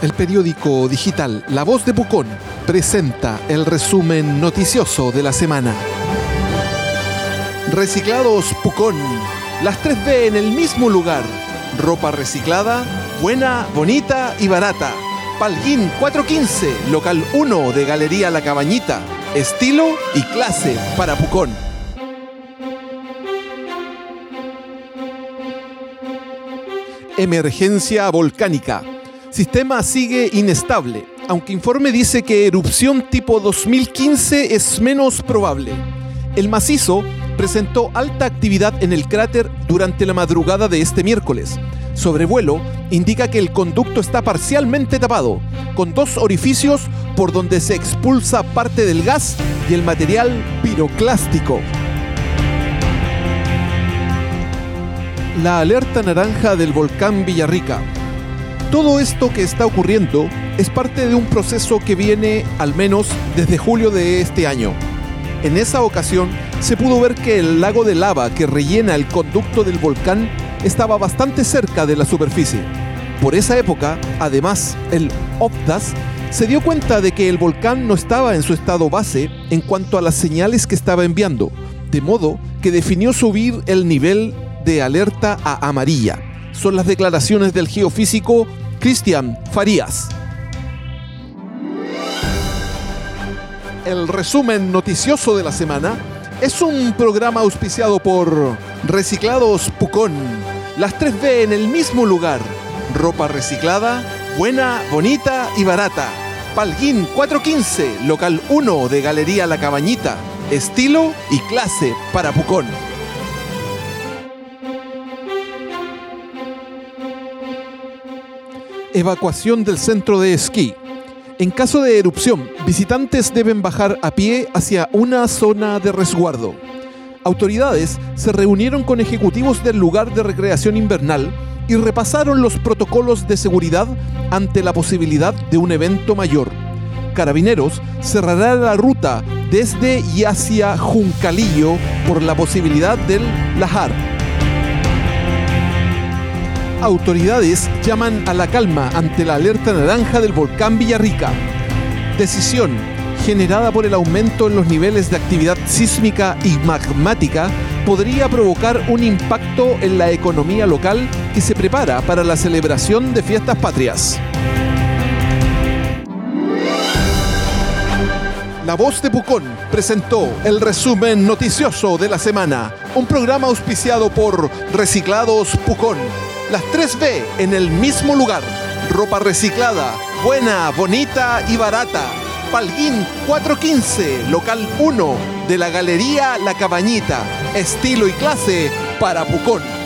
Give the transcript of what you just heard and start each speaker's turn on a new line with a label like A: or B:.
A: El periódico digital La Voz de Pucón presenta el resumen noticioso de la semana. Reciclados Pucón. Las 3B en el mismo lugar. Ropa reciclada, buena, bonita y barata. Palguín 415, local 1 de Galería La Cabañita. Estilo y clase para Pucón. Emergencia volcánica. Sistema sigue inestable, aunque informe dice que erupción tipo 2015 es menos probable. El macizo presentó alta actividad en el cráter durante la madrugada de este miércoles. Sobrevuelo indica que el conducto está parcialmente tapado, con dos orificios por donde se expulsa parte del gas y el material piroclástico. La alerta naranja del volcán Villarrica. Todo esto que está ocurriendo es parte de un proceso que viene al menos desde julio de este año. En esa ocasión se pudo ver que el lago de lava que rellena el conducto del volcán estaba bastante cerca de la superficie. Por esa época, además, el OPDAS se dio cuenta de que el volcán no estaba en su estado base en cuanto a las señales que estaba enviando, de modo que definió subir el nivel de alerta a amarilla. Son las declaraciones del geofísico Cristian Farías. El resumen noticioso de la semana es un programa auspiciado por Reciclados Pucón. Las 3B en el mismo lugar. Ropa reciclada, buena, bonita y barata. Palguín 415, local 1 de Galería La Cabañita. Estilo y clase para Pucón. Evacuación del centro de esquí. En caso de erupción, visitantes deben bajar a pie hacia una zona de resguardo. Autoridades se reunieron con ejecutivos del lugar de recreación invernal y repasaron los protocolos de seguridad ante la posibilidad de un evento mayor. Carabineros cerrará la ruta desde y hacia Juncalillo por la posibilidad del Lajar autoridades llaman a la calma ante la alerta naranja del volcán Villarrica. Decisión generada por el aumento en los niveles de actividad sísmica y magmática podría provocar un impacto en la economía local que se prepara para la celebración de fiestas patrias. La Voz de Pucón presentó el resumen noticioso de la semana, un programa auspiciado por Reciclados Pucón las 3B en el mismo lugar. Ropa reciclada, buena, bonita y barata. Palguín 415, local 1 de la Galería La Cabañita. Estilo y clase para Pucón.